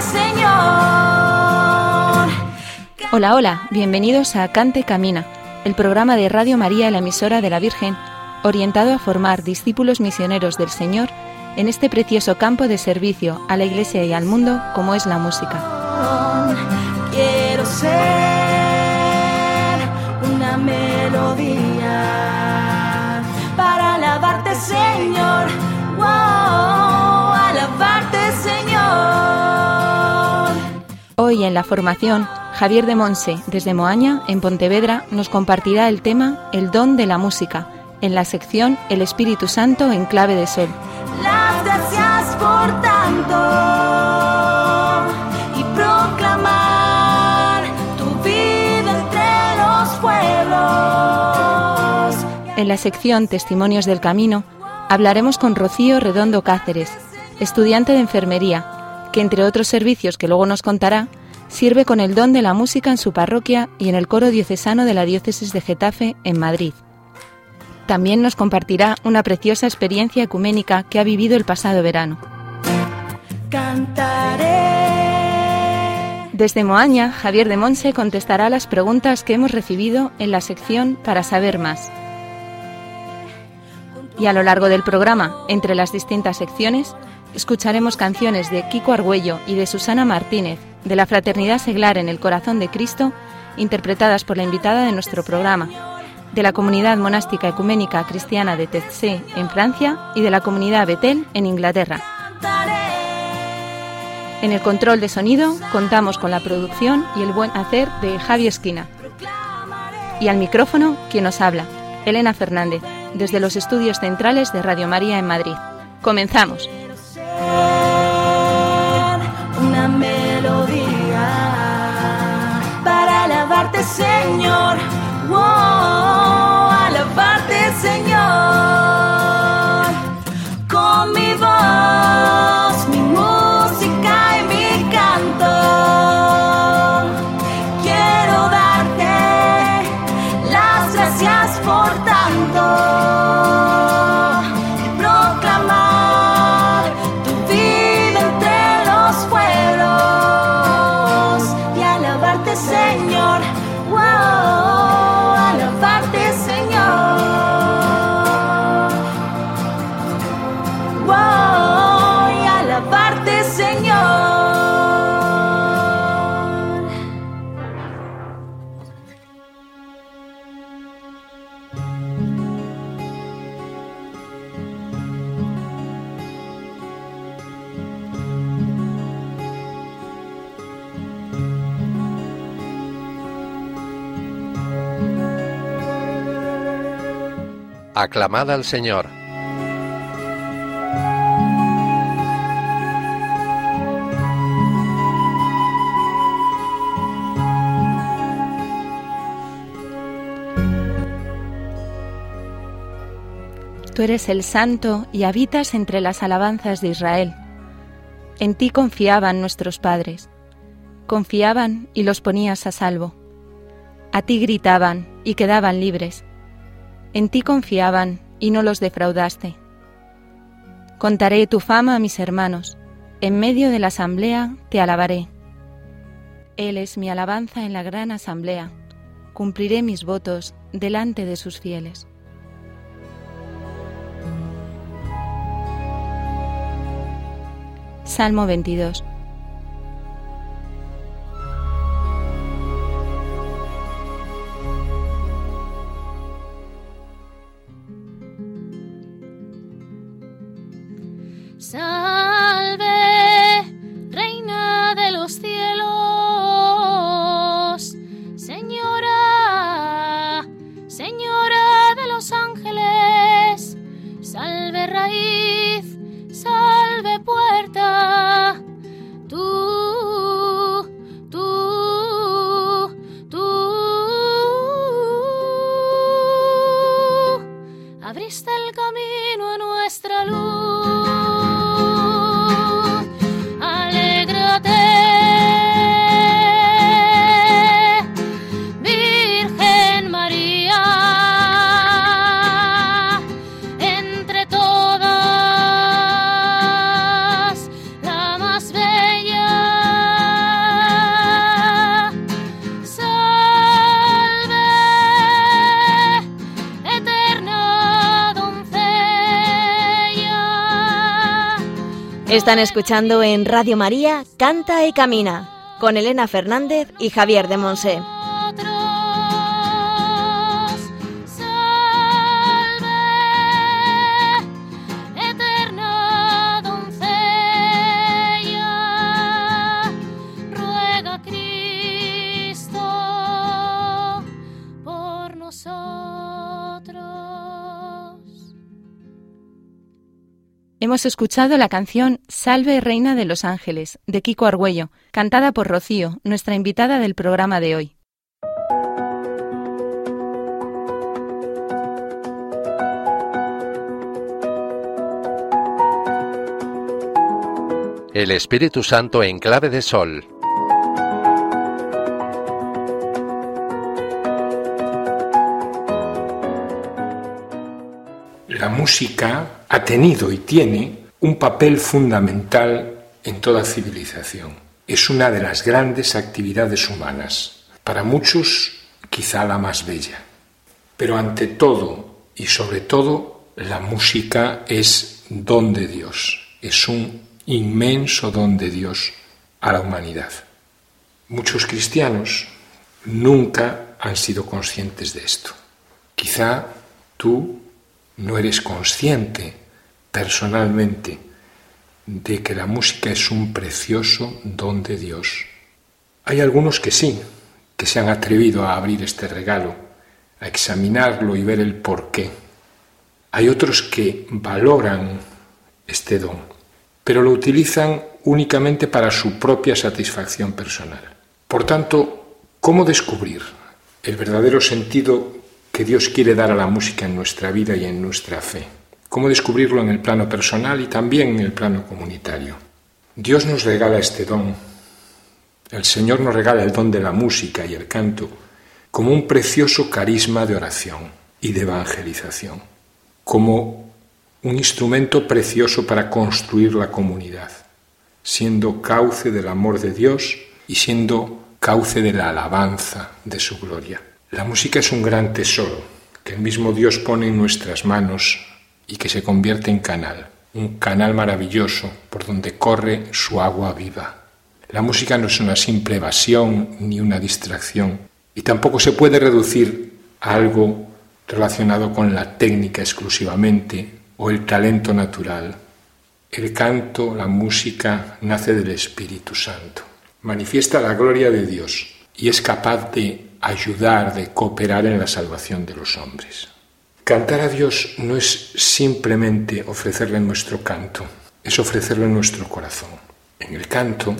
Señor. Hola, hola, bienvenidos a Cante Camina, el programa de Radio María, la emisora de la Virgen, orientado a formar discípulos misioneros del Señor en este precioso campo de servicio a la Iglesia y al mundo como es la música. Quiero ser Hoy en la formación, Javier de Monse, desde Moaña, en Pontevedra, nos compartirá el tema El don de la música, en la sección El Espíritu Santo en clave de sol. Las gracias por tanto y proclamar tu vida entre los pueblos. En la sección Testimonios del Camino, hablaremos con Rocío Redondo Cáceres, estudiante de enfermería, que entre otros servicios que luego nos contará, sirve con el don de la música en su parroquia y en el coro diocesano de la diócesis de Getafe, en Madrid. También nos compartirá una preciosa experiencia ecuménica que ha vivido el pasado verano. Cantaré. Desde Moaña, Javier de Monse contestará las preguntas que hemos recibido en la sección Para saber más. Y a lo largo del programa, entre las distintas secciones, escucharemos canciones de Kiko Argüello y de Susana Martínez, de la Fraternidad Seglar en el Corazón de Cristo, interpretadas por la invitada de nuestro programa, de la Comunidad Monástica Ecuménica Cristiana de Tetzé en Francia y de la Comunidad Betel en Inglaterra. En el control de sonido contamos con la producción y el buen hacer de Javi Esquina. Y al micrófono, quien nos habla, Elena Fernández, desde los estudios centrales de Radio María en Madrid. Comenzamos. Una melodía para alabarte, Señor. Aclamad al Señor. Tú eres el santo y habitas entre las alabanzas de Israel. En ti confiaban nuestros padres. Confiaban y los ponías a salvo. A ti gritaban y quedaban libres. En ti confiaban y no los defraudaste. Contaré tu fama a mis hermanos. En medio de la asamblea te alabaré. Él es mi alabanza en la gran asamblea. Cumpliré mis votos delante de sus fieles. Salmo 22. Están escuchando en Radio María Canta y Camina con Elena Fernández y Javier de Monse. Escuchado la canción Salve Reina de los Ángeles, de Kiko Argüello, cantada por Rocío, nuestra invitada del programa de hoy. El Espíritu Santo en clave de sol. Música ha tenido y tiene un papel fundamental en toda civilización. Es una de las grandes actividades humanas, para muchos quizá la más bella. Pero ante todo y sobre todo, la música es don de Dios, es un inmenso don de Dios a la humanidad. Muchos cristianos nunca han sido conscientes de esto. Quizá tú no eres consciente personalmente de que la música es un precioso don de Dios. Hay algunos que sí, que se han atrevido a abrir este regalo, a examinarlo y ver el porqué. Hay otros que valoran este don, pero lo utilizan únicamente para su propia satisfacción personal. Por tanto, ¿cómo descubrir el verdadero sentido que Dios quiere dar a la música en nuestra vida y en nuestra fe. Cómo descubrirlo en el plano personal y también en el plano comunitario. Dios nos regala este don. El Señor nos regala el don de la música y el canto como un precioso carisma de oración y de evangelización, como un instrumento precioso para construir la comunidad, siendo cauce del amor de Dios y siendo cauce de la alabanza de su gloria. La música es un gran tesoro que el mismo Dios pone en nuestras manos y que se convierte en canal, un canal maravilloso por donde corre su agua viva. La música no es una simple evasión ni una distracción y tampoco se puede reducir a algo relacionado con la técnica exclusivamente o el talento natural. El canto, la música, nace del Espíritu Santo. Manifiesta la gloria de Dios y es capaz de ayudar, de cooperar en la salvación de los hombres. Cantar a Dios no es simplemente ofrecerle nuestro canto, es ofrecerle nuestro corazón. En el canto,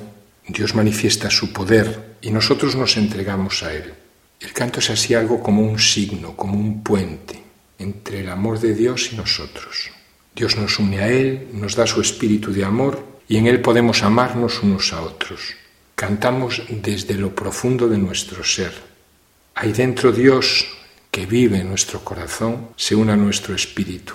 Dios manifiesta su poder y nosotros nos entregamos a Él. El canto es así algo como un signo, como un puente entre el amor de Dios y nosotros. Dios nos une a Él, nos da su espíritu de amor y en Él podemos amarnos unos a otros. Cantamos desde lo profundo de nuestro ser, hay dentro Dios que vive en nuestro corazón, se une a nuestro espíritu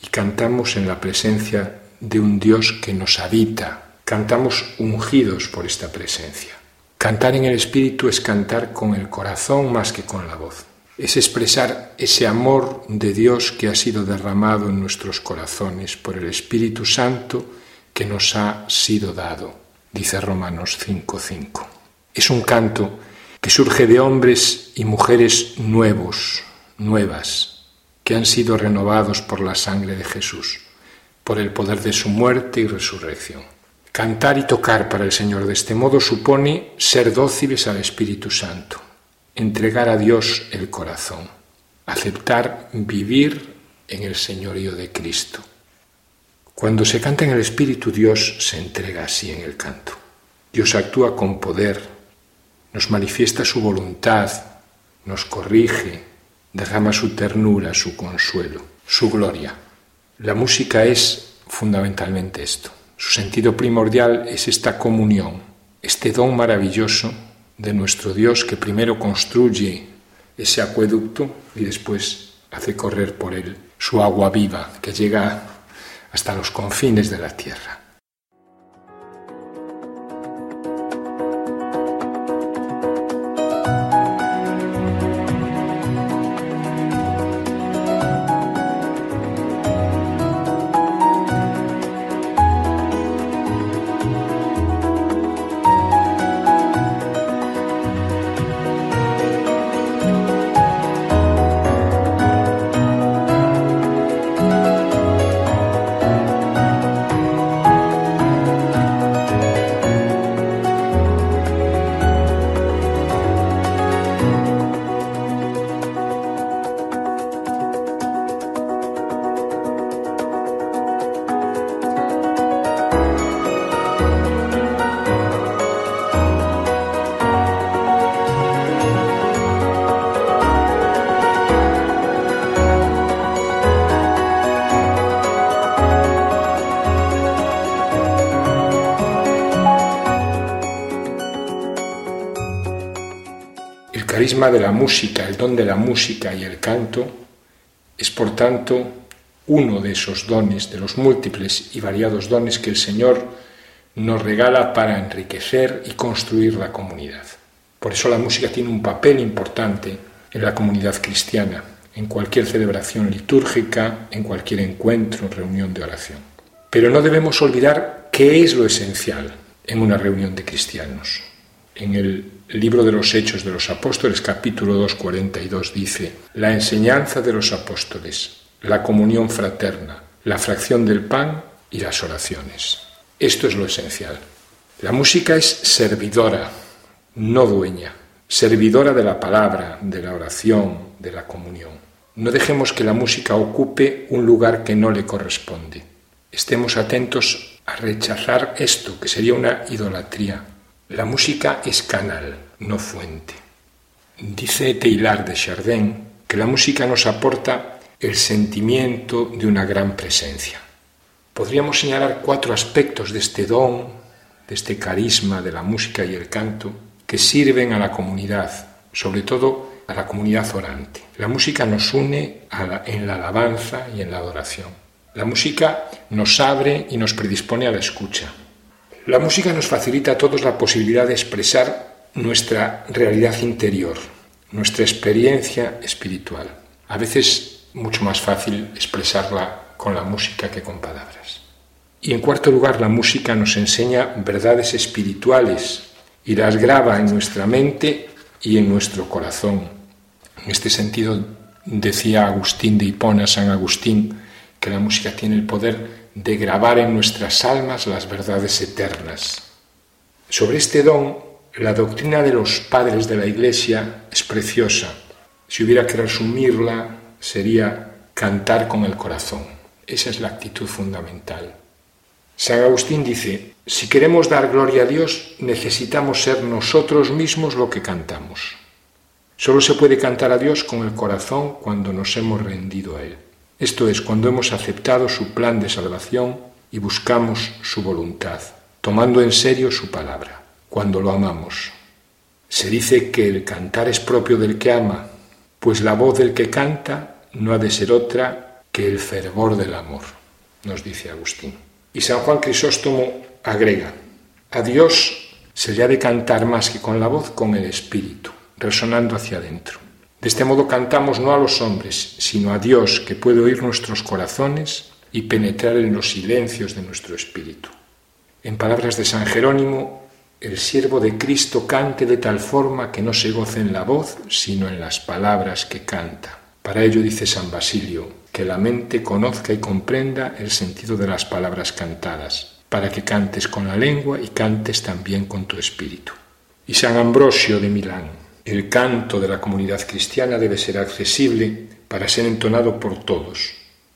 y cantamos en la presencia de un Dios que nos habita. Cantamos ungidos por esta presencia. Cantar en el espíritu es cantar con el corazón más que con la voz. Es expresar ese amor de Dios que ha sido derramado en nuestros corazones por el Espíritu Santo que nos ha sido dado, dice Romanos 5:5. Es un canto que surge de hombres y mujeres nuevos, nuevas, que han sido renovados por la sangre de Jesús, por el poder de su muerte y resurrección. Cantar y tocar para el Señor de este modo supone ser dóciles al Espíritu Santo, entregar a Dios el corazón, aceptar vivir en el señorío de Cristo. Cuando se canta en el Espíritu, Dios se entrega así en el canto. Dios actúa con poder, nos manifiesta su voluntad, nos corrige, derrama su ternura, su consuelo, su gloria. La música es fundamentalmente esto. Su sentido primordial es esta comunión, este don maravilloso de nuestro Dios que primero construye ese acueducto y después hace correr por él su agua viva que llega hasta los confines de la tierra. Música, el don de la música y el canto, es por tanto uno de esos dones, de los múltiples y variados dones que el Señor nos regala para enriquecer y construir la comunidad. Por eso la música tiene un papel importante en la comunidad cristiana, en cualquier celebración litúrgica, en cualquier encuentro, reunión de oración. Pero no debemos olvidar qué es lo esencial en una reunión de cristianos. En el libro de los Hechos de los Apóstoles, capítulo 2, 42, dice, la enseñanza de los apóstoles, la comunión fraterna, la fracción del pan y las oraciones. Esto es lo esencial. La música es servidora, no dueña, servidora de la palabra, de la oración, de la comunión. No dejemos que la música ocupe un lugar que no le corresponde. Estemos atentos a rechazar esto, que sería una idolatría la música es canal, no fuente. Dice Teilhard de Chardin que la música nos aporta el sentimiento de una gran presencia. Podríamos señalar cuatro aspectos de este don, de este carisma de la música y el canto, que sirven a la comunidad, sobre todo a la comunidad orante. La música nos une en la alabanza y en la adoración. La música nos abre y nos predispone a la escucha. La música nos facilita a todos la posibilidad de expresar nuestra realidad interior, nuestra experiencia espiritual. A veces mucho más fácil expresarla con la música que con palabras. Y en cuarto lugar, la música nos enseña verdades espirituales y las graba en nuestra mente y en nuestro corazón. En este sentido, decía Agustín de Hipona, San Agustín, que la música tiene el poder de grabar en nuestras almas las verdades eternas. Sobre este don, la doctrina de los padres de la Iglesia es preciosa. Si hubiera que resumirla, sería cantar con el corazón. Esa es la actitud fundamental. San Agustín dice, si queremos dar gloria a Dios, necesitamos ser nosotros mismos lo que cantamos. Solo se puede cantar a Dios con el corazón cuando nos hemos rendido a Él. Esto es cuando hemos aceptado su plan de salvación y buscamos su voluntad, tomando en serio su palabra, cuando lo amamos. Se dice que el cantar es propio del que ama, pues la voz del que canta no ha de ser otra que el fervor del amor, nos dice Agustín. Y San Juan Crisóstomo agrega, a Dios se le ha de cantar más que con la voz, con el espíritu, resonando hacia adentro. De este modo cantamos no a los hombres, sino a Dios que puede oír nuestros corazones y penetrar en los silencios de nuestro espíritu. En palabras de San Jerónimo, el siervo de Cristo cante de tal forma que no se goce en la voz, sino en las palabras que canta. Para ello dice San Basilio, que la mente conozca y comprenda el sentido de las palabras cantadas, para que cantes con la lengua y cantes también con tu espíritu. Y San Ambrosio de Milán, el canto de la comunidad cristiana debe ser accesible para ser entonado por todos.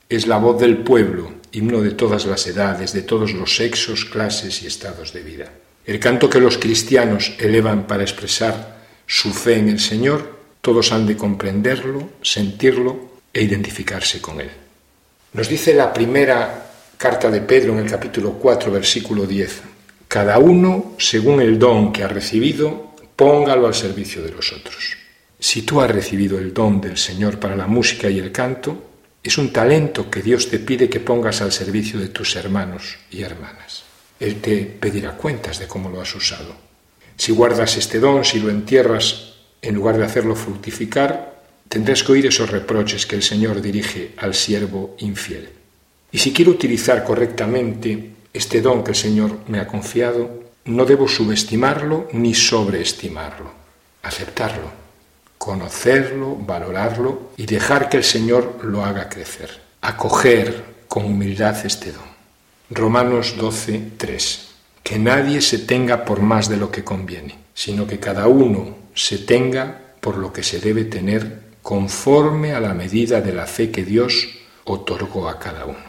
Es la voz del pueblo, himno de todas las edades, de todos los sexos, clases y estados de vida. El canto que los cristianos elevan para expresar su fe en el Señor, Todos han de comprenderlo, sentirlo e identificarse con él. Nos dice la primera carta de Pedro en el capítulo 4, versículo 10. Cada uno, según el don que ha recibido, póngalo al servicio de los otros. Si tú has recibido el don del Señor para la música y el canto, es un talento que Dios te pide que pongas al servicio de tus hermanos y hermanas. Él te pedirá cuentas de cómo lo has usado. Si guardas este don, si lo entierras en lugar de hacerlo fructificar, tendrás que oír esos reproches que el Señor dirige al siervo infiel. Y si quiero utilizar correctamente este don que el Señor me ha confiado, no debo subestimarlo ni sobreestimarlo, aceptarlo, conocerlo, valorarlo y dejar que el Señor lo haga crecer, acoger con humildad este don. Romanos 12, 3. Que nadie se tenga por más de lo que conviene, sino que cada uno se tenga por lo que se debe tener conforme a la medida de la fe que Dios otorgó a cada uno.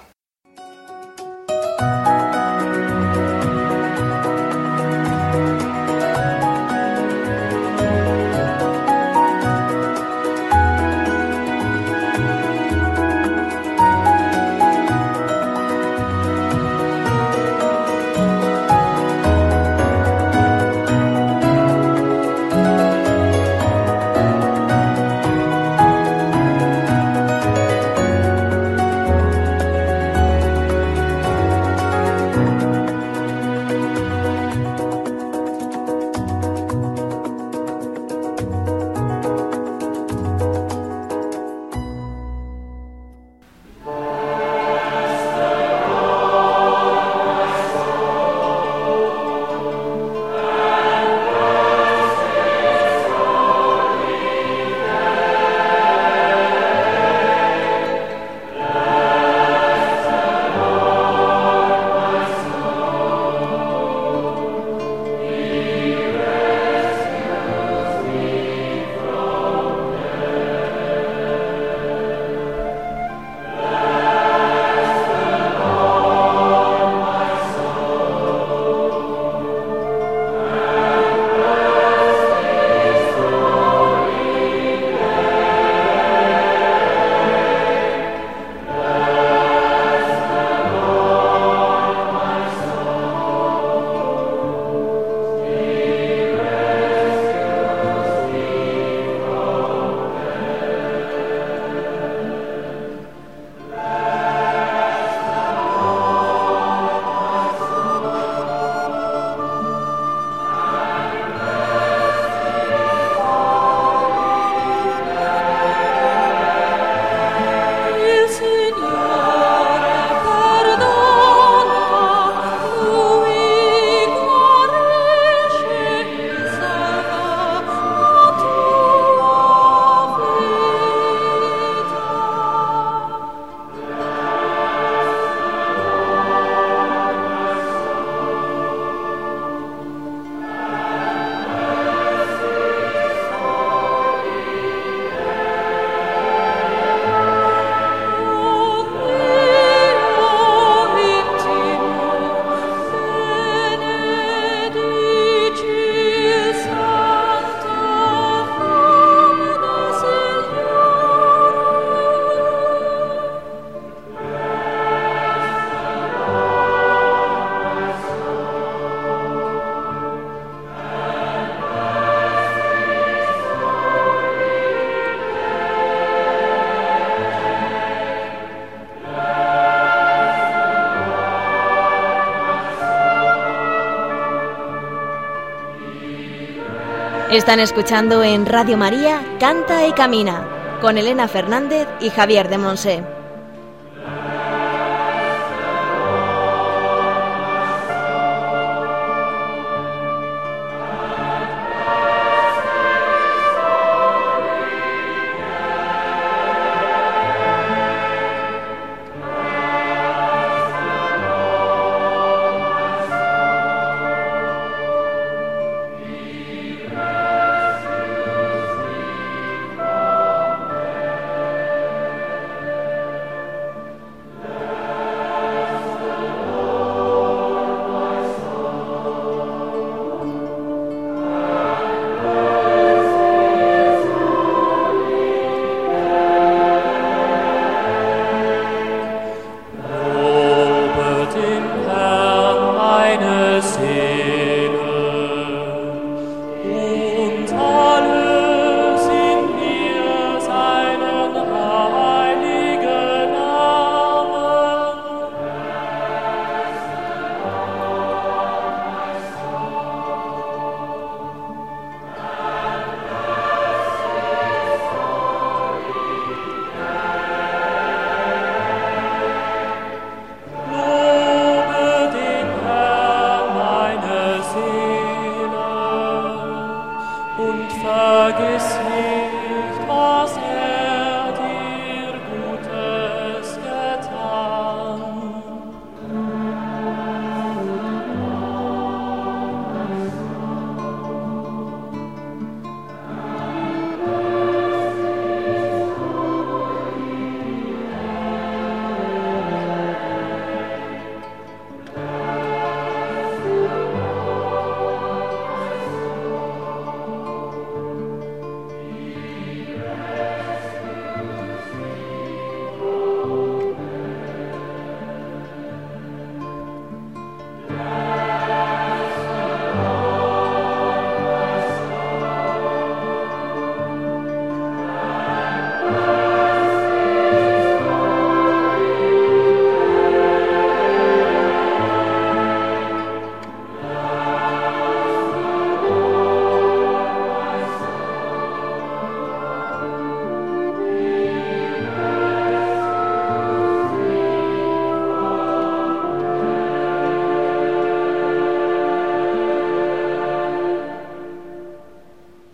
Están escuchando en Radio María Canta y Camina con Elena Fernández y Javier de Monse.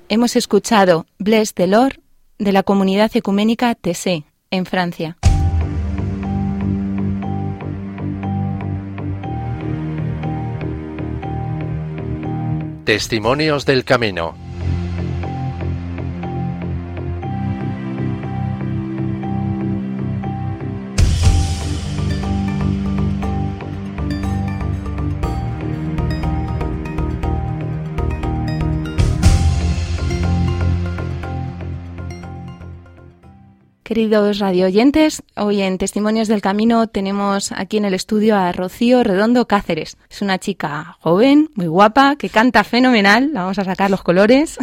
Hemos escuchado Bless the Lord de la comunidad ecuménica Tessé, en Francia. Testimonios del Camino. Queridos radioyentes, hoy en Testimonios del Camino tenemos aquí en el estudio a Rocío Redondo Cáceres. Es una chica joven, muy guapa, que canta fenomenal. La vamos a sacar los colores.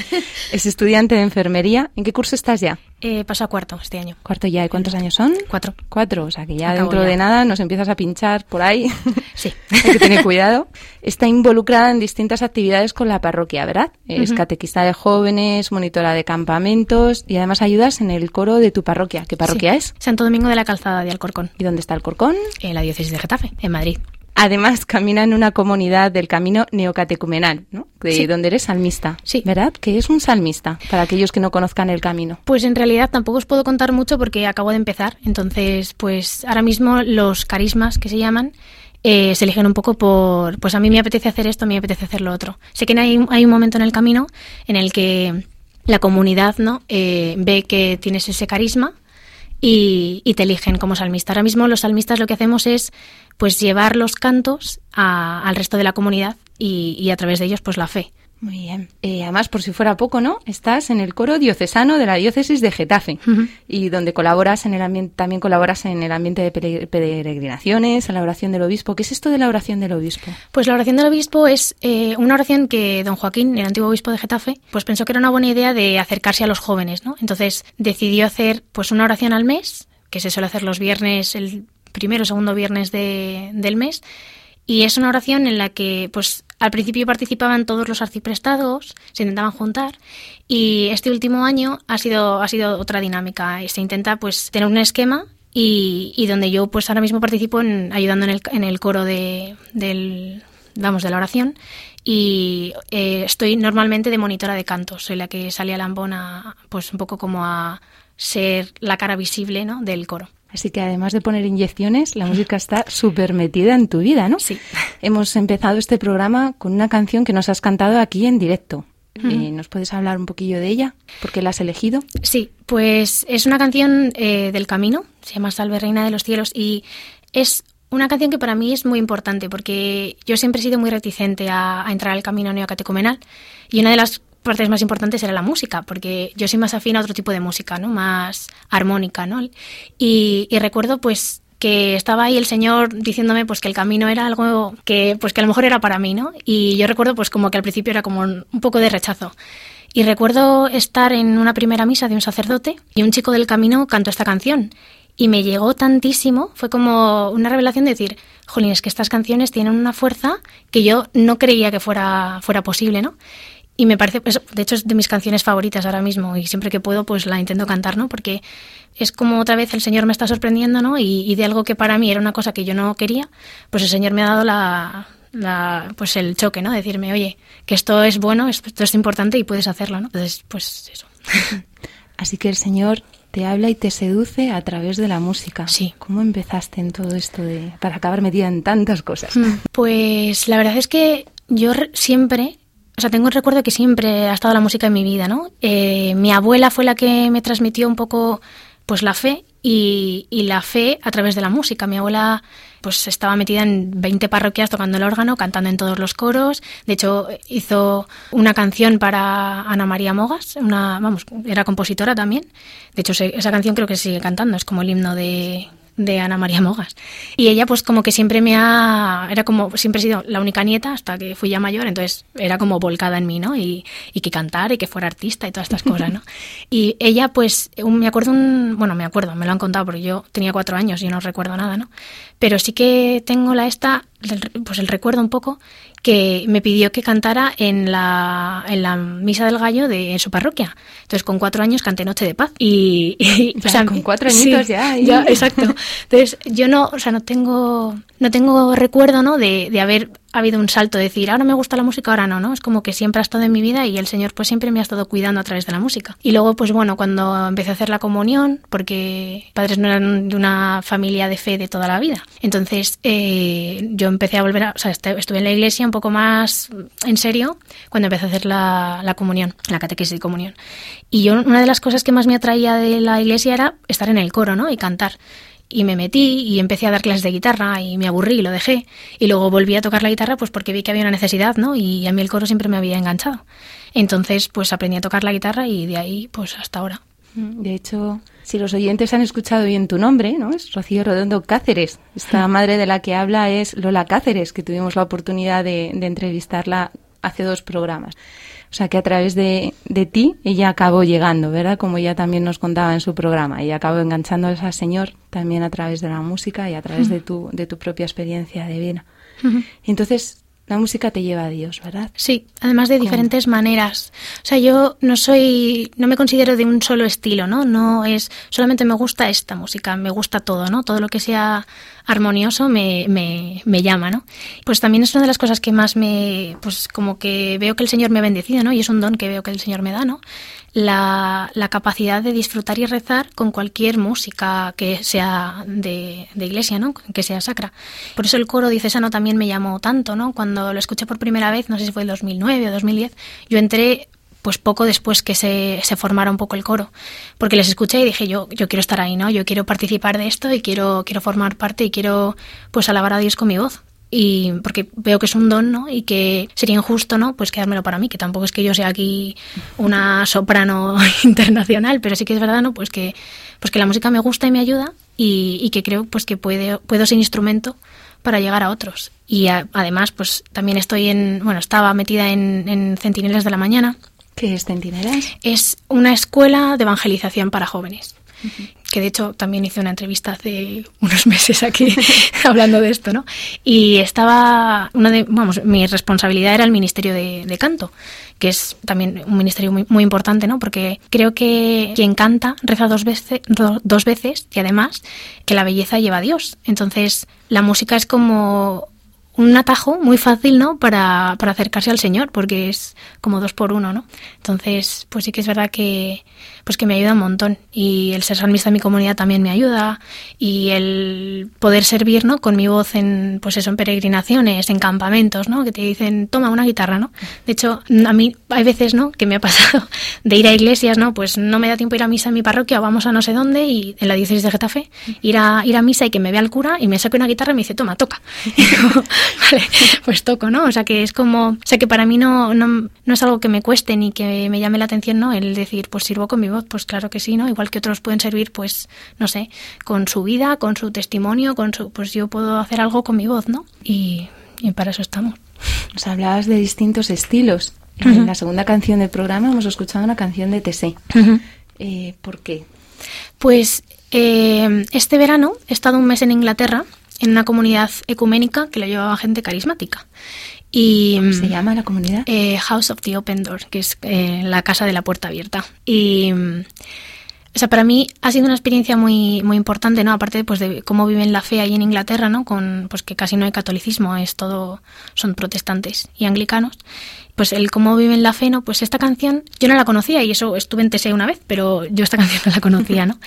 es estudiante de enfermería. ¿En qué curso estás ya? Eh, paso a cuarto este año. Cuarto ya. ¿Y cuántos años son? Cuatro. Cuatro. O sea que ya Acabo dentro ya. de nada nos empiezas a pinchar por ahí. Sí. Hay que tener cuidado. Está involucrada en distintas actividades con la parroquia, ¿verdad? Es Ujú. catequista de jóvenes, monitora de campamentos y además ayudas en el coro de tu parroquia. ¿Qué parroquia Sí. es? Santo Domingo de la Calzada de Alcorcón, ¿Y dónde está el Corcón? en la diócesis de Getafe, en Madrid. Además, camina en una comunidad del camino neocatecumenal, ¿no? De Sí. donde eres salmista. Sí. ¿Verdad? Que es un salmista, para aquellos que no conozcan el camino. Pues en realidad tampoco os puedo contar mucho porque acabo de empezar. Entonces, pues ahora mismo los carismas que se llaman eh, se eligen un poco por, pues a mí me apetece hacer esto, a mí me apetece hacer lo otro. Sé que hay, hay un momento en el camino en el que la comunidad no Eh, ve que tienes ese carisma y, te eligen como salmista. Ahora mismo los salmistas lo que hacemos es pues llevar los cantos a- al resto de la comunidad y, y a través de ellos pues la fe. Muy bien. Eh, además, por si fuera poco, ¿no? Estás en el coro diocesano de la diócesis de Getafe y donde colaboras en el ambiente, también colaboras en el ambiente de pere- peregrinaciones, en la oración del obispo. ¿Qué es esto de la oración del obispo? Pues la oración del obispo es eh, una oración que don Joaquín, el antiguo obispo de Getafe, pues pensó que era una buena idea de acercarse a los jóvenes, ¿no? Entonces decidió hacer pues una oración al mes, que se suele hacer los viernes, el primero o segundo viernes de- del mes, y es una oración en la que, pues, al principio participaban todos los arciprestados, se intentaban juntar, y este último año ha sido, ha sido otra dinámica. Se intenta, pues, tener un esquema y, donde yo, pues, ahora mismo participo en, ayudando en el, en el coro de, vamos, de la oración, y eh, estoy normalmente de monitora de cantos. Soy la que sale a Lambona, pues, un poco como a ser la cara visible, ¿no?, del coro. Así que además de poner inyecciones, la música está súper metida en tu vida, ¿no? Sí. Hemos empezado este programa con una canción que nos has cantado aquí en directo. Eh, ¿Nos puedes hablar un poquillo de ella? ¿Por qué la has elegido? Sí, pues es una canción eh, del camino, se llama Salve Reina de los Cielos y es una canción que para mí es muy importante porque yo siempre he sido muy reticente a, a entrar al camino neocatecumenal y una de las partes más importantes era la música, porque yo soy más afín a otro tipo de música, ¿no? Más armónica, ¿no? Y, recuerdo pues que estaba ahí el Señor diciéndome pues que el camino era algo que pues que a lo mejor era para mí, ¿no? Y yo recuerdo pues como que al principio era como un un poco de rechazo. Y recuerdo estar en una primera misa de un sacerdote y un chico del camino cantó esta canción. Y me llegó tantísimo, fue como una revelación de decir, jolín, es que estas canciones tienen una fuerza que yo no creía que fuera, fuera posible, ¿no? Y me parece, pues, de hecho es de mis canciones favoritas ahora mismo y siempre que puedo pues la intento cantar, ¿no? Porque es como otra vez el Señor me está sorprendiendo, ¿no? Y, y de algo que para mí era una cosa que yo no quería, pues el Señor me ha dado la, la pues el choque, ¿no? Decirme, oye, que esto es bueno, esto es importante y puedes hacerlo, ¿no? Entonces, pues eso. Así que el Señor te habla y te seduce a través de la música. Sí. ¿Cómo empezaste en todo esto de para acabar metida en tantas cosas? Pues la verdad es que yo re- siempre, o sea, tengo el recuerdo que siempre ha estado la música en mi vida, ¿no? Eh, mi abuela fue la que me transmitió un poco, pues, la fe y, y la fe a través de la música. Mi abuela, pues, estaba metida en 20 parroquias tocando el órgano, cantando en todos los coros. De hecho, hizo una canción para Ana María Mogas, una, vamos, era compositora también. De hecho, esa canción creo que sigue cantando, es como el himno de, de Ana María Mogas. Y ella pues como que siempre me ha... Era como, siempre he sido la única nieta hasta que fui ya mayor, entonces era como volcada en mí, ¿no? Y, y que cantara y que fuera artista y todas estas cosas, ¿no? Y ella pues, un- me acuerdo un... Bueno, me acuerdo, me lo han contado porque yo tenía cuatro años y no recuerdo nada, ¿no? Pero sí que tengo la esta, pues el recuerdo un poco, que me pidió que cantara en la, en la misa del gallo de en su parroquia. Entonces con cuatro años canté Noche de Paz y... y, O sea, con cuatro añitos ya, ahí. exacto. Entonces, yo no, o sea, no tengo, no tengo recuerdo, ¿no? De, de haber ha habido un salto de decir, ahora me gusta la música, ahora no, ¿no? Es como que siempre ha estado en mi vida y el Señor pues siempre me ha estado cuidando a través de la música. Y luego, pues bueno, cuando empecé a hacer la comunión, porque padres no eran de una familia de fe de toda la vida, entonces eh, yo empecé a volver a, o sea, este, estuve en la iglesia un poco más en serio cuando empecé a hacer la, la comunión, la catequesis de comunión. Y yo, una de las cosas que más me atraía de la iglesia era estar en el coro, ¿no? Y cantar y me metí y empecé a dar clases de guitarra y me aburrí y lo dejé. Y luego volví a tocar la guitarra pues porque vi que había una necesidad, ¿no? Y a mí el coro siempre me había enganchado. Entonces pues aprendí a tocar la guitarra y de ahí pues hasta ahora. Mm, de hecho, si los oyentes han escuchado bien tu nombre, ¿no? Es Rocío Redondo Cáceres. Esta madre de la que habla es Lola Cáceres, que tuvimos la oportunidad de, de entrevistarla hace dos programas. O sea que a través de, de, ti ella acabó llegando, ¿verdad? Como ella también nos contaba en su programa. Ella acabó enganchando a esa señor también a través de la música y a través de, tu, de tu propia experiencia de vida. Entonces, la música te lleva a Dios, ¿verdad? Sí, además de ¿Cómo? diferentes maneras. O sea, yo no soy, no me considero de un solo estilo, ¿no? No es, solamente me gusta esta música, me gusta todo, ¿no? Todo lo que sea armonioso me, me, me, llama, ¿no? Pues también es una de las cosas que más me, pues como que veo que el Señor me ha bendecido, ¿no? Y es un don que veo que el Señor me da, ¿no? La, la capacidad de disfrutar y rezar con cualquier música que sea de, iglesia, ¿no? Que sea sacra. Por eso el coro diocesano también me llamó tanto, ¿no? Cuando lo escuché por primera vez, no sé si fue el 2009 o 2010, yo entré pues poco después que se, se, formara un poco el coro, porque les escuché y dije yo yo quiero estar ahí, ¿no? Yo quiero participar de esto y quiero quiero formar parte y quiero pues alabar a Dios con mi voz y porque veo que es un don, ¿no? Y que sería injusto, ¿no? Pues quedármelo para mí, que tampoco es que yo sea aquí una soprano internacional, pero sí que es verdad, ¿no? Pues que pues que la música me gusta y me ayuda y, y que creo pues que puede, puedo ser instrumento para llegar a otros. Y a, además, pues también estoy en, bueno, estaba metida en, en Centinelas de la Mañana, ¿Qué es Centinelas? Es una escuela de evangelización para jóvenes. Que de hecho también hice una entrevista hace unos meses aquí hablando de esto, ¿no? Y estaba, una de, vamos, mi responsabilidad era el Ministerio de, de Canto, que es también un ministerio muy, muy, importante, ¿no? Porque creo que quien canta reza dos veces, dos veces y además que la belleza lleva a Dios. Entonces la música es como un atajo muy fácil, ¿no? Para, para, acercarse al Señor, porque es como dos por uno, ¿no? Entonces, pues sí que es verdad que, pues que me ayuda un montón. Y el ser salmista en mi comunidad también me ayuda. Y el poder servir, ¿no? Con mi voz en, pues eso, en peregrinaciones, en campamentos, ¿no? Que te dicen, toma una guitarra, ¿no? De hecho, a mí hay veces, ¿no? Que me ha pasado de ir a iglesias, ¿no? Pues no me da tiempo ir a misa en mi parroquia, vamos a no sé dónde, y en la diócesis de Getafe, ir a, ir a misa y que me vea el cura y me saque una guitarra y me dice, toma, toca. vale, pues toco, ¿no? O sea que es como, o sea que para mí no, no, no, es algo que me cueste ni que me llame la atención, ¿no? El decir, pues sirvo con mi voz, pues claro que sí, ¿no? Igual que otros pueden servir, pues, no sé, con su vida, con su testimonio, con su, pues yo puedo hacer algo con mi voz, ¿no? Y, y para eso estamos. Nos hablabas de distintos estilos. Uh -huh. En la segunda canción del programa hemos escuchado una canción de. Uh -huh. eh, ¿Por qué? Pues eh, este verano he estado un mes en Inglaterra en una comunidad ecuménica que lo llevaba gente carismática. Y, ¿Cómo se llama la comunidad? Eh, House of the Open Door, que es eh, la casa de la puerta abierta. Y o sea, para mí ha sido una experiencia muy, muy importante, ¿no? Aparte pues, de cómo viven la fe ahí en Inglaterra, ¿no? Con, pues que casi no hay catolicismo, es todo, son protestantes y anglicanos. Pues el cómo viven la fe, ¿no? Pues esta canción yo no la conocía y eso estuve en TSE una vez, pero yo esta canción no la conocía, ¿no?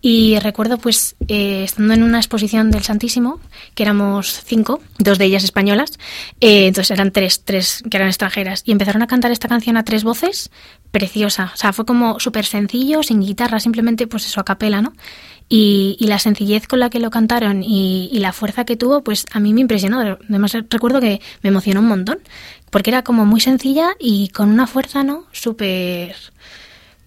Y recuerdo pues eh, estando en una exposición del Santísimo, que éramos cinco, dos de ellas españolas, eh, entonces eran tres, tres que eran extranjeras, y empezaron a cantar esta canción a tres voces, preciosa. O sea, fue como súper sencillo, sin guitarra, simplemente pues eso, a capela, ¿no? Y, la sencillez con la que lo cantaron y, y, la fuerza que tuvo, pues a mí me impresionó. Además, recuerdo que me emocionó un montón, porque era como muy sencilla y con una fuerza, ¿no? Súper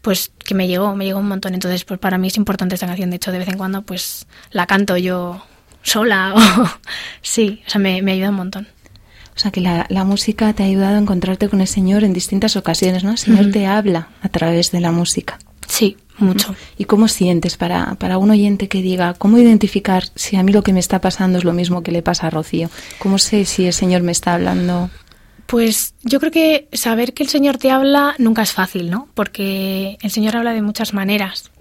pues que me llegó, me llegó un montón. Entonces, pues para mí es importante esta canción. De hecho, de vez en cuando, pues la canto yo sola o sí, o sea, me, me ayuda un montón. O sea, que la, la, música te ha ayudado a encontrarte con el Señor en distintas ocasiones, ¿no? El Señor uh -huh. te habla a través de la música. Sí, mucho. ¿Y cómo sientes para, para un oyente que diga, cómo identificar si a mí lo que me está pasando es lo mismo que le pasa a Rocío? ¿Cómo sé si el Señor me está hablando? Pues yo creo que saber que el Señor te habla nunca es fácil, ¿no? Porque el Señor habla de muchas maneras.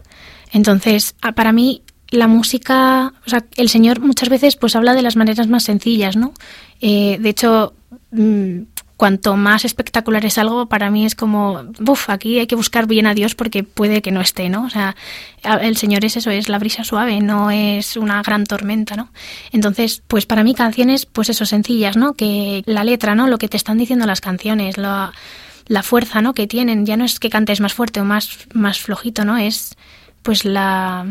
Entonces, para mí la música, o sea, el Señor muchas veces pues habla de las maneras más sencillas, ¿no? Eh, de hecho, mm, cuanto más espectacular es algo, para mí es como, uff, aquí hay que buscar bien a Dios porque puede que no esté, ¿no? O sea, el Señor es eso, es la brisa suave, no es una gran tormenta, ¿no? Entonces, pues para mí canciones, pues eso, sencillas, ¿no? Que la letra, ¿no? Lo que te están diciendo las canciones, la, la fuerza, ¿no? Que tienen, ya no es que cantes más fuerte o más, más flojito, ¿no? Es pues la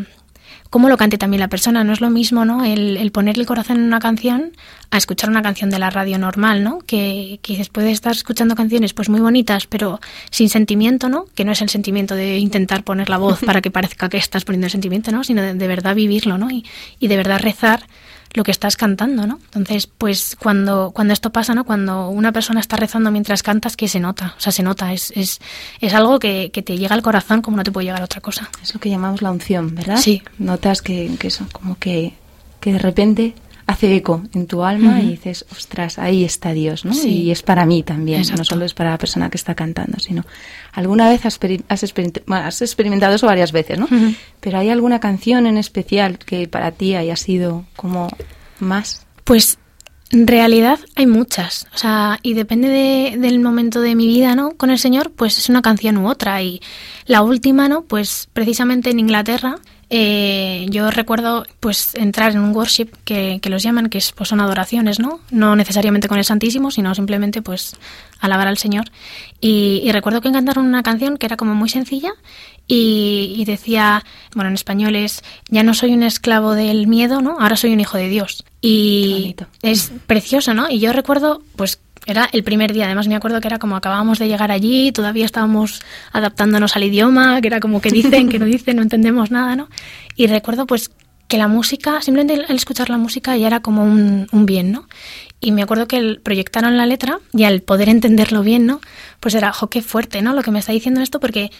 cómo lo cante también la persona. No es lo mismo, ¿no? El, poner el corazón en una canción a escuchar una canción de la radio normal, ¿no? Que, que después de estar escuchando canciones pues muy bonitas, pero sin sentimiento, ¿no? Que no es el sentimiento de intentar poner la voz para que parezca que estás poniendo el sentimiento, ¿no? Sino de, de verdad vivirlo, ¿no? Y, y de verdad rezar lo que estás cantando, ¿no? Entonces, pues cuando, cuando esto pasa, ¿no? Cuando una persona está rezando mientras cantas, que se nota, o sea, se nota, es, es, es algo que, que te llega al corazón como no te puede llegar a otra cosa. Es lo que llamamos la unción, ¿verdad? Sí. Notas que, que eso, como que, que de repente hace eco en tu alma y dices, ostras, ahí está Dios, ¿no? Sí. Y es para mí también, Exacto. no solo es para la persona que está cantando, sino alguna vez has, has, bueno, has experimentado eso varias veces, ¿no? Pero hay alguna canción en especial que para ti haya sido como más Pues en realidad hay muchas, o sea, y depende de- del momento de mi vida, ¿no? Con el Señor, pues es una canción u otra. Y la última, ¿no? Pues precisamente en Inglaterra, eh, yo recuerdo pues entrar en un worship que, que los llaman, que es, pues son adoraciones, ¿no? No necesariamente con el Santísimo, sino simplemente pues alabar al Señor. Y, y recuerdo que cantaron una canción que era como muy sencilla y, y decía, bueno, en español es, ya no soy un esclavo del miedo, ¿no? Ahora soy un hijo de Dios. Y es precioso, ¿no? Y yo recuerdo, pues era el primer día, además me acuerdo que era como acabábamos de llegar allí, todavía estábamos adaptándonos al idioma, que era como que dicen, que no dicen, no entendemos nada, ¿no? Y recuerdo pues que la música, simplemente el- el escuchar la música ya era como un, un bien, ¿no? Y me acuerdo que el- proyectaron la letra y al poder entenderlo bien, ¿no? Pues era, jo, qué fuerte, ¿no? Lo que me está diciendo esto porque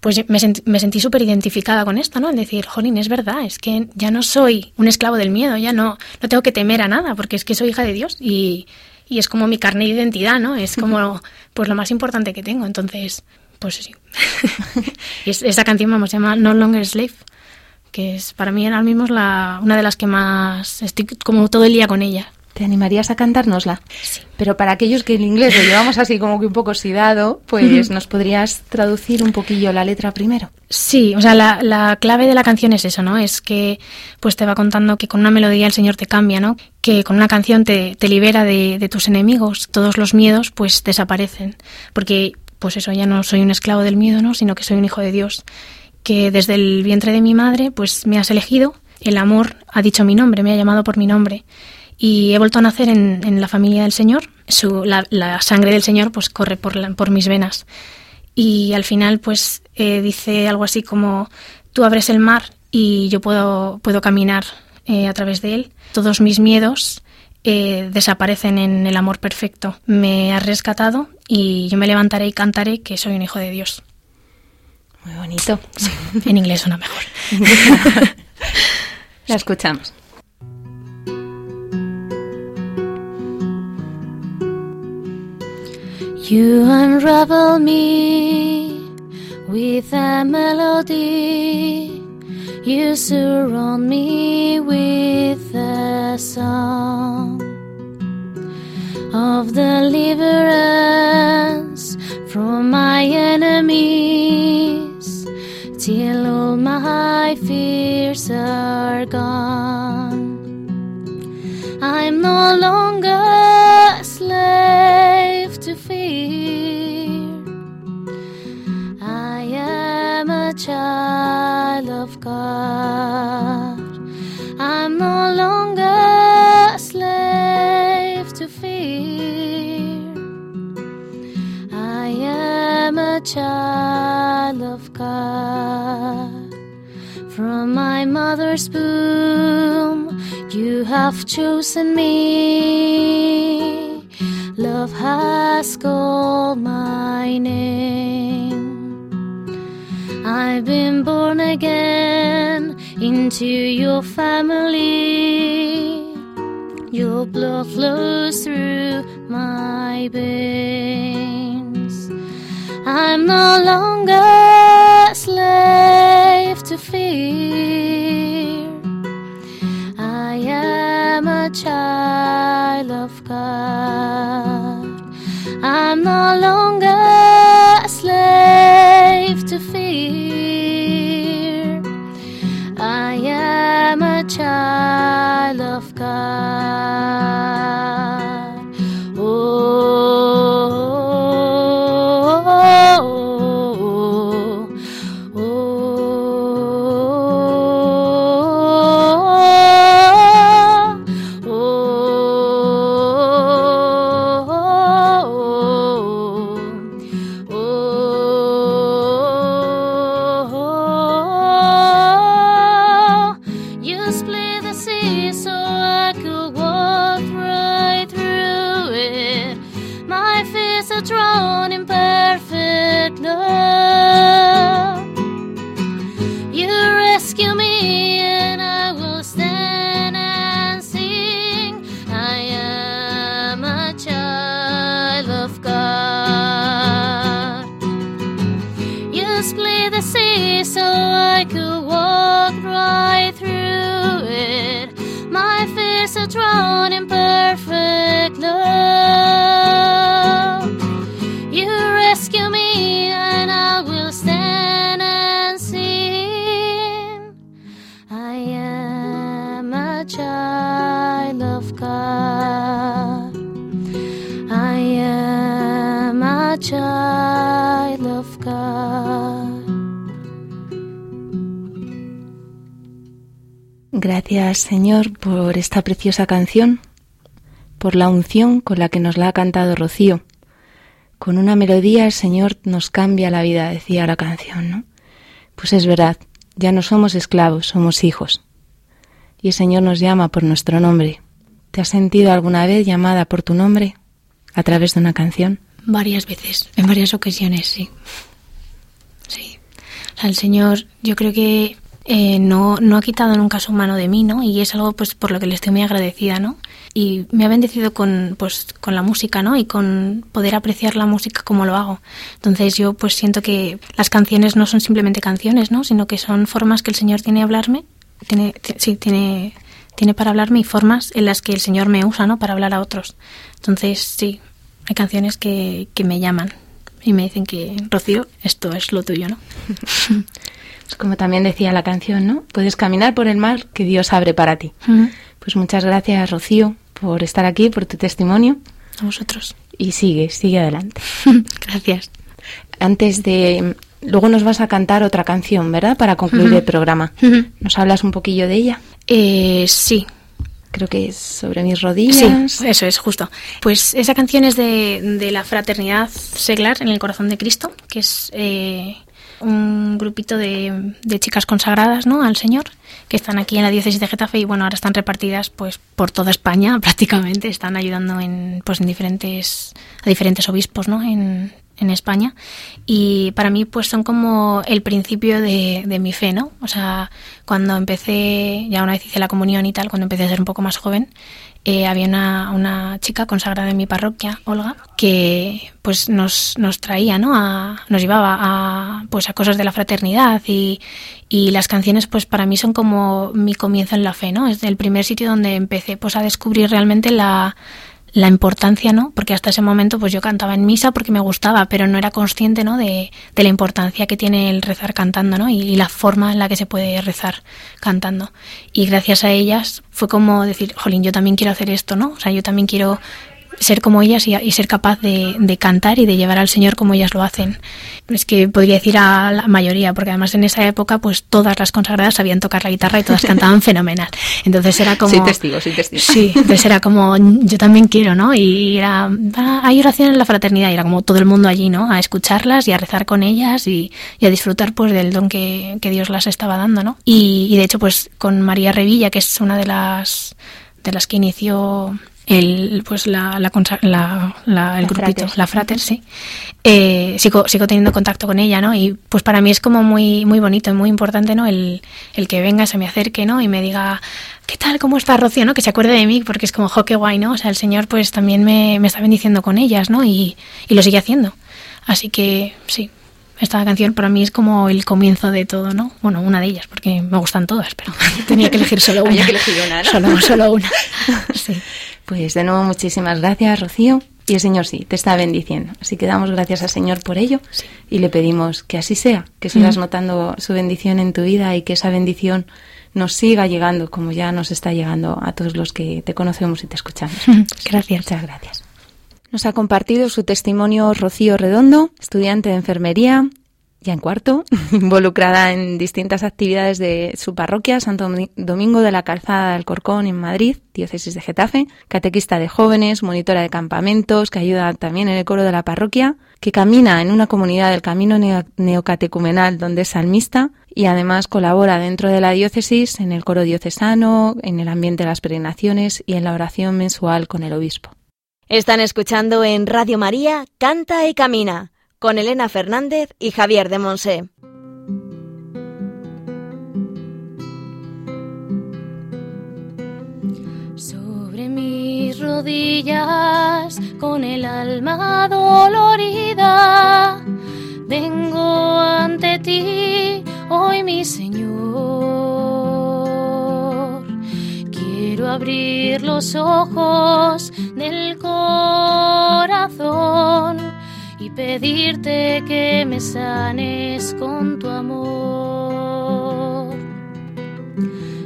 pues me, sent- me sentí súper identificada con esto, ¿no? En decir, jolín, es verdad, es que ya no soy un esclavo del miedo, ya no, no tengo que temer a nada, porque es que soy hija de Dios y, y es como mi carne de identidad, ¿no? Es como pues lo más importante que tengo, entonces, pues sí. y es- esta canción, vamos, se llama No Longer Slave, que es para mí ahora mismo es la, una de las que más estoy como todo el día con ella. ¿Te animarías a cantárnosla? Pero para aquellos que el inglés lo llevamos así como que un poco oxidado, pues nos podrías traducir un poquillo la letra primero. Sí, o sea, la, la clave de la canción es eso, ¿no? Es que pues te va contando que con una melodía el Señor te cambia, ¿no? Que con una canción te, te libera de, de tus enemigos, todos los miedos pues desaparecen. Porque pues eso, ya no soy un esclavo del miedo, ¿no? Sino que soy un hijo de Dios. Que desde el vientre de mi madre pues me has elegido, el amor ha dicho mi nombre, me ha llamado por mi nombre. Y he vuelto a nacer en, en la familia del Señor. Su, la, la sangre del Señor pues corre por, la- por mis venas. Y al final, pues eh, dice algo así como: Tú abres el mar y yo puedo, puedo caminar eh, a través de él. Todos mis miedos eh, desaparecen en el amor perfecto. Me has rescatado y yo me levantaré y cantaré que soy un hijo de Dios. Muy bonito. En inglés suena mejor. La escuchamos. You unravel me with a melody. You surround me with a song of deliverance from my enemies till all my fears are gone. I'm no longer mother's you have chosen me. Love has called my name. I've been born again into your family. Your blood flows through my veins. I'm no longer a slave to fear. child of God. I'm no longer Señor, por esta preciosa canción, por la unción con la que nos la ha cantado Rocío. Con una melodía el Señor nos cambia la vida, decía la canción, ¿no? Pues es verdad, ya no somos esclavos, somos hijos. Y el Señor nos llama por nuestro nombre. ¿Te has sentido alguna vez llamada por tu nombre a través de una canción? Varias veces, en varias ocasiones, sí. Sí. O sea, el Señor, yo creo que eh, no, no ha quitado nunca su mano de mí, ¿no? Y es algo pues por lo que le estoy muy agradecida, ¿no? Y me ha bendecido con, pues, con la música, ¿no? Y con poder apreciar la música como lo hago. Entonces yo pues siento que las canciones no son simplemente canciones, ¿no? Sino que son formas que el Señor tiene a hablarme, tiene, sí, tiene, tiene para hablarme y formas en las que el Señor me usa, ¿no? Para hablar a otros. Entonces sí, hay canciones que, que me llaman y me dicen que, Rocío, esto es lo tuyo, ¿no? Como también decía la canción, ¿no? Puedes caminar por el mar que Dios abre para ti. Pues muchas gracias, Rocío, por estar aquí, por tu testimonio. A vosotros. Y sigue, sigue adelante. Gracias. Antes de... Luego nos vas a cantar otra canción, ¿verdad? Para concluir el programa. ¿Nos hablas un poquillo de ella? Eh, sí, Creo que es sobre mis Sí, rodillas. eso es justo. Pues esa canción es de, de la fraternidad seglar en el corazón de Cristo, que es eh, un grupito de, de chicas consagradas ¿no? al Señor, que están aquí en la diócesis de Getafe y bueno, ahora están repartidas pues por toda España prácticamente, están ayudando en, pues, en diferentes, a diferentes obispos ¿no? en, en España y para mí pues son como el principio de, de mi fe, ¿no? O sea, cuando empecé, ya una vez hice la comunión y tal, cuando empecé a ser un poco más joven, eh, había una, chica consagrada en mi parroquia, Olga, que pues nos, nos traía, ¿no? A, nos llevaba a, pues a cosas de la fraternidad y, y las canciones pues para mí son como mi comienzo en la fe, ¿no? Es el primer sitio donde empecé pues a descubrir realmente la, la importancia, ¿no? Porque hasta ese momento pues yo cantaba en misa porque me gustaba, pero no era consciente, ¿no? De, de la importancia que tiene el rezar cantando, ¿no? Y, y la forma en la que se puede rezar cantando. Y gracias a ellas fue como decir, jolín, yo también quiero hacer esto, ¿no? O sea, yo también quiero ser como ellas y, y ser capaz de, de cantar y de llevar al Señor como ellas lo hacen. Es que podría decir a la mayoría, porque además en esa época pues todas las consagradas sabían tocar la guitarra y todas cantaban fenomenal. Entonces era como... Soy testigo, soy testigo. Sí, entonces era como, yo también quiero, ¿no? Y era, ah, hay oración en la fraternidad, y era como todo el mundo allí, ¿no? A escucharlas y a rezar con ellas y, y a disfrutar pues del don que, que Dios las estaba dando, ¿no? Y, y de hecho pues con María Revilla, que es una de las, de las que inició el, pues la, la, la- la- el grupito, Frater. la Frater, sí. Eh, sigo, sigo teniendo contacto con ella, ¿no? Y pues para mí es como muy, muy bonito y muy importante, ¿no? El, el que venga, se me acerque, ¿no? Y me diga, ¿qué tal? ¿Cómo está Rocío? ¿no? Que se acuerde de mí, porque es como, jo, qué guay, ¿no? O sea, el Señor pues también me, me está bendiciendo con ellas, ¿no? Y, y lo sigue haciendo. Así que, sí, esta canción para mí es como el comienzo de todo, ¿no? Bueno, una de ellas, porque me gustan todas, pero tenía que elegir solo una. Había que elegir una, ¿no? Solo, solo una. Sí. Pues de nuevo muchísimas gracias, Rocío. Y el Señor sí, te está bendiciendo. Así que damos gracias al Señor por ello y le pedimos que así sea, que sigas notando su bendición en tu vida y que esa bendición nos siga llegando como ya nos está llegando a todos los que te conocemos y te escuchamos. Gracias. Muchas gracias. Nos ha compartido su testimonio Rocío Redondo, estudiante de enfermería, ya en cuarto, involucrada en distintas actividades de su parroquia, Santo Domingo de la Calzada del Corcón en Madrid, diócesis de Getafe, catequista de jóvenes, monitora de campamentos, que ayuda también en el coro de la parroquia, que camina en una comunidad del camino neocatecumenal donde es salmista y además colabora dentro de la diócesis en el coro diocesano, en el ambiente de las peregrinaciones y en la oración mensual con el obispo. Están escuchando en Radio María Canta y Camina con Elena Fernández y Javier de Monse. Sobre mis rodillas, con el alma dolorida, vengo ante ti, hoy mi Señor. Quiero abrir los ojos del corazón y pedirte que me sanes con tu amor.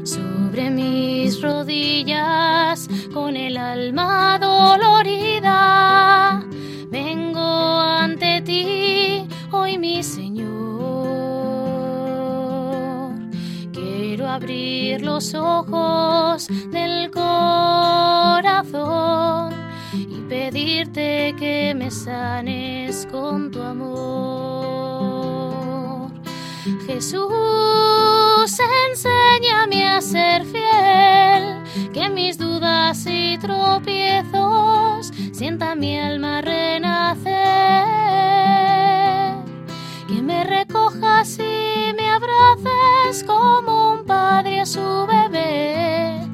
Sobre mis rodillas, con el alma dolorida, vengo ante ti, hoy mi Señor. Quiero abrir los ojos del corazón pedirte que me sanes con tu amor. Jesús, enséñame a ser fiel, que mis dudas y tropiezos sienta mi alma renacer. Que me recojas y me abraces como un padre a su bebé y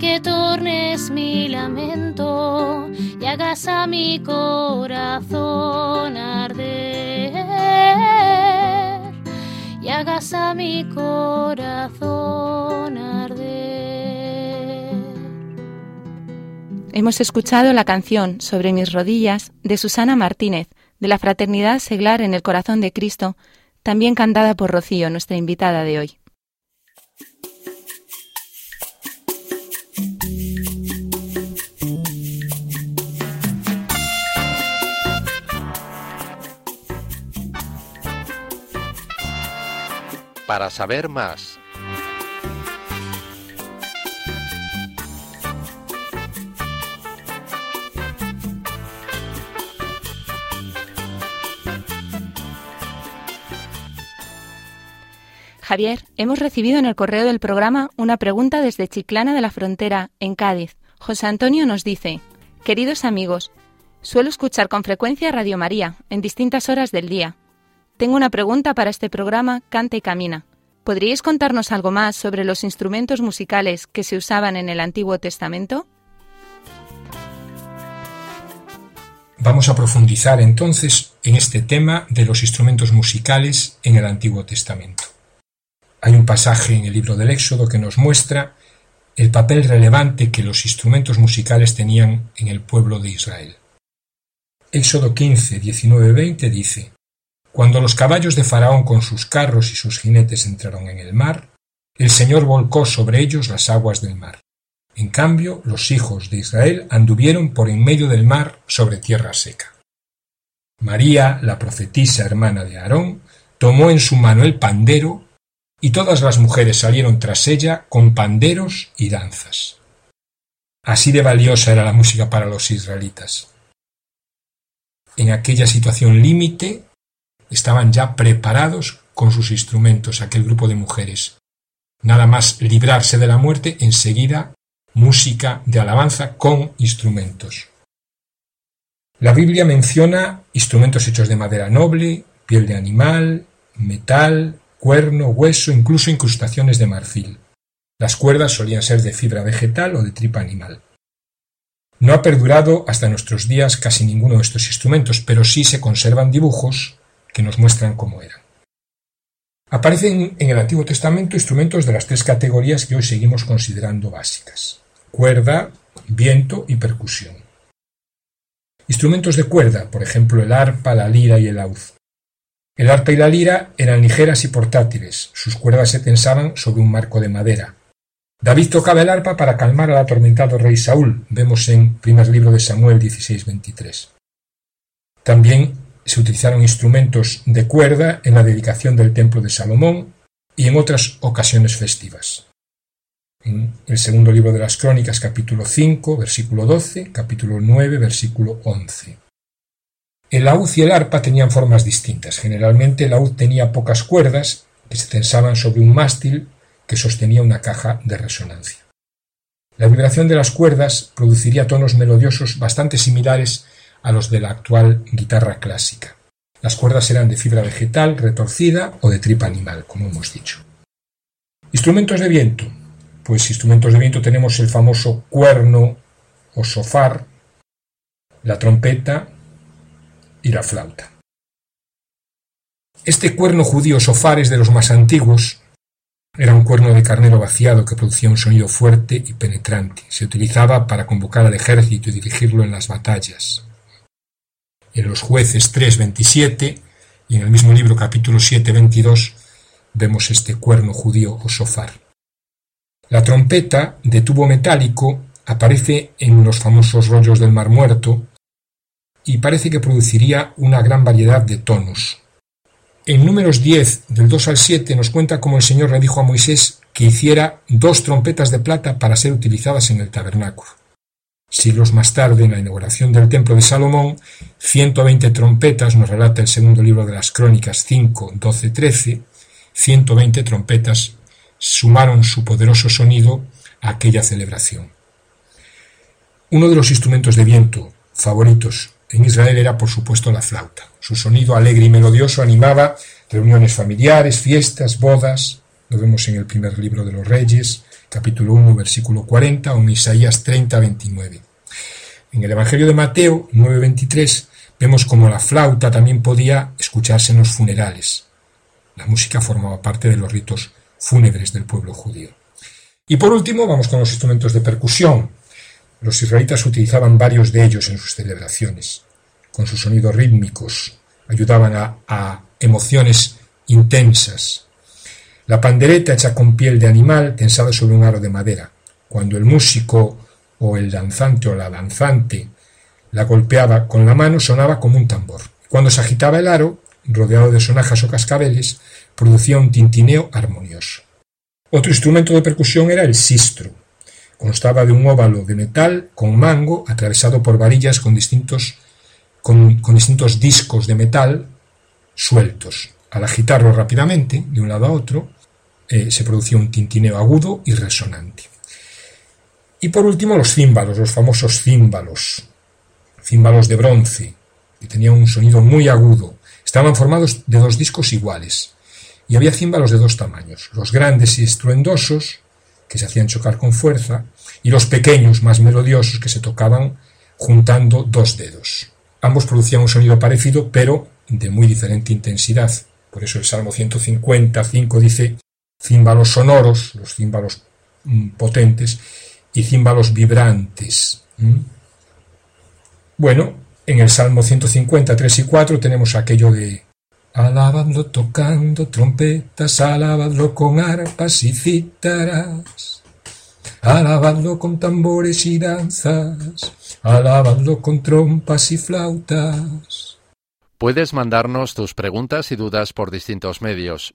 que tornes mi lamento y hagas a mi corazón arder y hagas a mi corazón arder. Hemos escuchado la canción Sobre mis rodillas de Susana Martínez de la Fraternidad Seglar en el Corazón de Cristo, también cantada por Rocío, nuestra invitada de hoy. Para saber más. Javier, hemos recibido en el correo del programa una pregunta desde Chiclana de la Frontera, en Cádiz. José Antonio nos dice, Queridos amigos, suelo escuchar con frecuencia Radio María en distintas horas del día. Tengo una pregunta para este programa Canta y Camina. ¿Podríais contarnos algo más sobre los instrumentos musicales que se usaban en el Antiguo Testamento? Vamos a profundizar entonces en este tema de los instrumentos musicales en el Antiguo Testamento. Hay un pasaje en el libro del Éxodo que nos muestra el papel relevante que los instrumentos musicales tenían en el pueblo de Israel. Éxodo 15, 19, 20 dice, cuando los caballos de Faraón con sus carros y sus jinetes entraron en el mar, el Señor volcó sobre ellos las aguas del mar. En cambio, los hijos de Israel anduvieron por en medio del mar sobre tierra seca. María, la profetisa hermana de Aarón, tomó en su mano el pandero, y todas las mujeres salieron tras ella con panderos y danzas. Así de valiosa era la música para los israelitas. En aquella situación límite, estaban ya preparados con sus instrumentos aquel grupo de mujeres. Nada más librarse de la muerte, enseguida música de alabanza con instrumentos. La Biblia menciona instrumentos hechos de madera noble, piel de animal, metal, cuerno, hueso, incluso incrustaciones de marfil. Las cuerdas solían ser de fibra vegetal o de tripa animal. No ha perdurado hasta nuestros días casi ninguno de estos instrumentos, pero sí se conservan dibujos que nos muestran cómo eran. Aparecen en el Antiguo Testamento instrumentos de las tres categorías que hoy seguimos considerando básicas: cuerda, viento y percusión. Instrumentos de cuerda, por ejemplo el arpa, la lira y el laúd. El arpa y la lira eran ligeras y portátiles, sus cuerdas se tensaban sobre un marco de madera. David tocaba el arpa para calmar al atormentado rey Saúl, vemos en primer libro de Samuel 16:23. También se utilizaron instrumentos de cuerda en la dedicación del templo de Salomón y en otras ocasiones festivas. En el segundo libro de las Crónicas, capítulo 5, versículo 12, capítulo 9, versículo 11. El laúd y el arpa tenían formas distintas. Generalmente el laúd tenía pocas cuerdas que se tensaban sobre un mástil que sostenía una caja de resonancia. La vibración de las cuerdas produciría tonos melodiosos bastante similares a los de la actual guitarra clásica. Las cuerdas eran de fibra vegetal retorcida o de tripa animal, como hemos dicho. Instrumentos de viento. Pues instrumentos de viento tenemos el famoso cuerno o sofar, la trompeta y la flauta. Este cuerno judío sofar es de los más antiguos. Era un cuerno de carnero vaciado que producía un sonido fuerte y penetrante. Se utilizaba para convocar al ejército y dirigirlo en las batallas en los jueces 3.27 y en el mismo libro capítulo 7.22 vemos este cuerno judío o sofar. La trompeta de tubo metálico aparece en los famosos rollos del Mar Muerto y parece que produciría una gran variedad de tonos. En números 10 del 2 al 7 nos cuenta cómo el Señor le dijo a Moisés que hiciera dos trompetas de plata para ser utilizadas en el tabernáculo. Siglos más tarde, en la inauguración del Templo de Salomón, 120 trompetas, nos relata el segundo libro de las Crónicas 5, 12, 13, 120 trompetas sumaron su poderoso sonido a aquella celebración. Uno de los instrumentos de viento favoritos en Israel era, por supuesto, la flauta. Su sonido alegre y melodioso animaba reuniones familiares, fiestas, bodas. Lo vemos en el primer libro de los Reyes, capítulo 1, versículo 40, o en Isaías 30, 29. En el Evangelio de Mateo 9, 23 vemos como la flauta también podía escucharse en los funerales. La música formaba parte de los ritos fúnebres del pueblo judío. Y por último, vamos con los instrumentos de percusión. Los israelitas utilizaban varios de ellos en sus celebraciones. Con sus sonidos rítmicos ayudaban a, a emociones intensas, la pandereta hecha con piel de animal tensada sobre un aro de madera. Cuando el músico o el danzante o la danzante la golpeaba con la mano sonaba como un tambor. Cuando se agitaba el aro, rodeado de sonajas o cascabeles, producía un tintineo armonioso. Otro instrumento de percusión era el sistro. Constaba de un óvalo de metal con mango atravesado por varillas con distintos, con, con distintos discos de metal sueltos. Al agitarlo rápidamente, de un lado a otro, eh, se producía un tintineo agudo y resonante. Y por último los címbalos, los famosos címbalos, címbalos de bronce, que tenían un sonido muy agudo. Estaban formados de dos discos iguales y había címbalos de dos tamaños, los grandes y estruendosos, que se hacían chocar con fuerza, y los pequeños, más melodiosos, que se tocaban juntando dos dedos. Ambos producían un sonido parecido, pero de muy diferente intensidad. Por eso el Salmo 155 dice címbalos sonoros, los címbalos mm, potentes, y címbalos vibrantes. Bueno, en el Salmo 150, 3 y 4 tenemos aquello de Alabadlo tocando trompetas, alabadlo con arpas y cítaras, alabadlo con tambores y danzas, alabadlo con trompas y flautas. Puedes mandarnos tus preguntas y dudas por distintos medios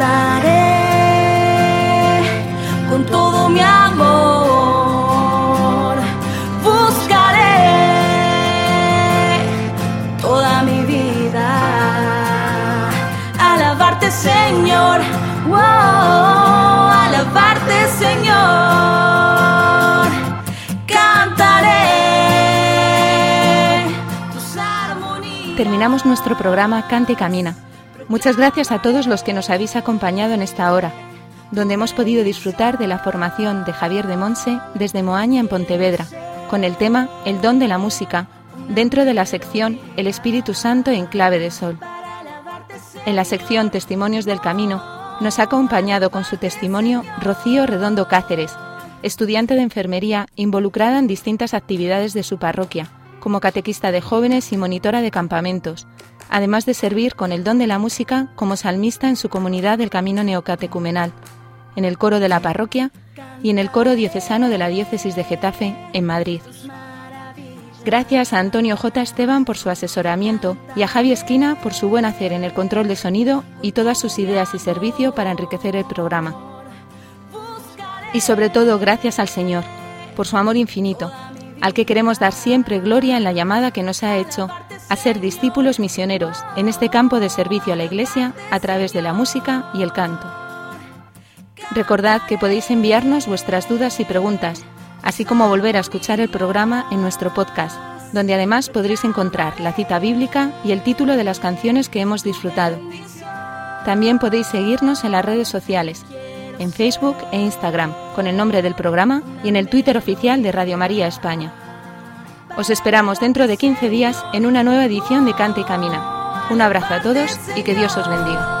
cantaré con todo mi amor. Buscaré toda mi vida alabarte, Señor. Oh, alabarte, Señor. Cantaré tus armonías. Terminamos nuestro programa Cante y Camina Muchas gracias a todos los que nos habéis acompañado en esta hora, donde hemos podido disfrutar de la formación de Javier de Monse desde Moaña en Pontevedra, con el tema El don de la música, dentro de la sección El Espíritu Santo en clave de sol. En la sección Testimonios del Camino nos ha acompañado con su testimonio Rocío Redondo Cáceres, estudiante de enfermería involucrada en distintas actividades de su parroquia, como catequista de jóvenes y monitora de campamentos, además de servir con el don de la música como salmista en su comunidad del Camino Neocatecumenal, en el coro de la parroquia y en el coro diocesano de la diócesis de Getafe, en Madrid. Gracias a Antonio J. Esteban por su asesoramiento y a Javi Esquina por su buen hacer en el control de sonido y todas sus ideas y servicio para enriquecer el programa. Y sobre todo gracias al Señor por su amor infinito, al que queremos dar siempre gloria en la llamada que nos ha hecho a ser discípulos misioneros en este campo de servicio a la Iglesia a través de la música y el canto. Recordad que podéis enviarnos vuestras dudas y preguntas así como volver a escuchar el programa en nuestro podcast, donde además podréis encontrar la cita bíblica y el título de las canciones que hemos disfrutado. También podéis seguirnos en las redes sociales, en Facebook e Instagram, con el nombre del programa y en el Twitter oficial de Radio María España. Os esperamos dentro de 15 días en una nueva edición de Cante y Camina. Un abrazo a todos y que Dios os bendiga.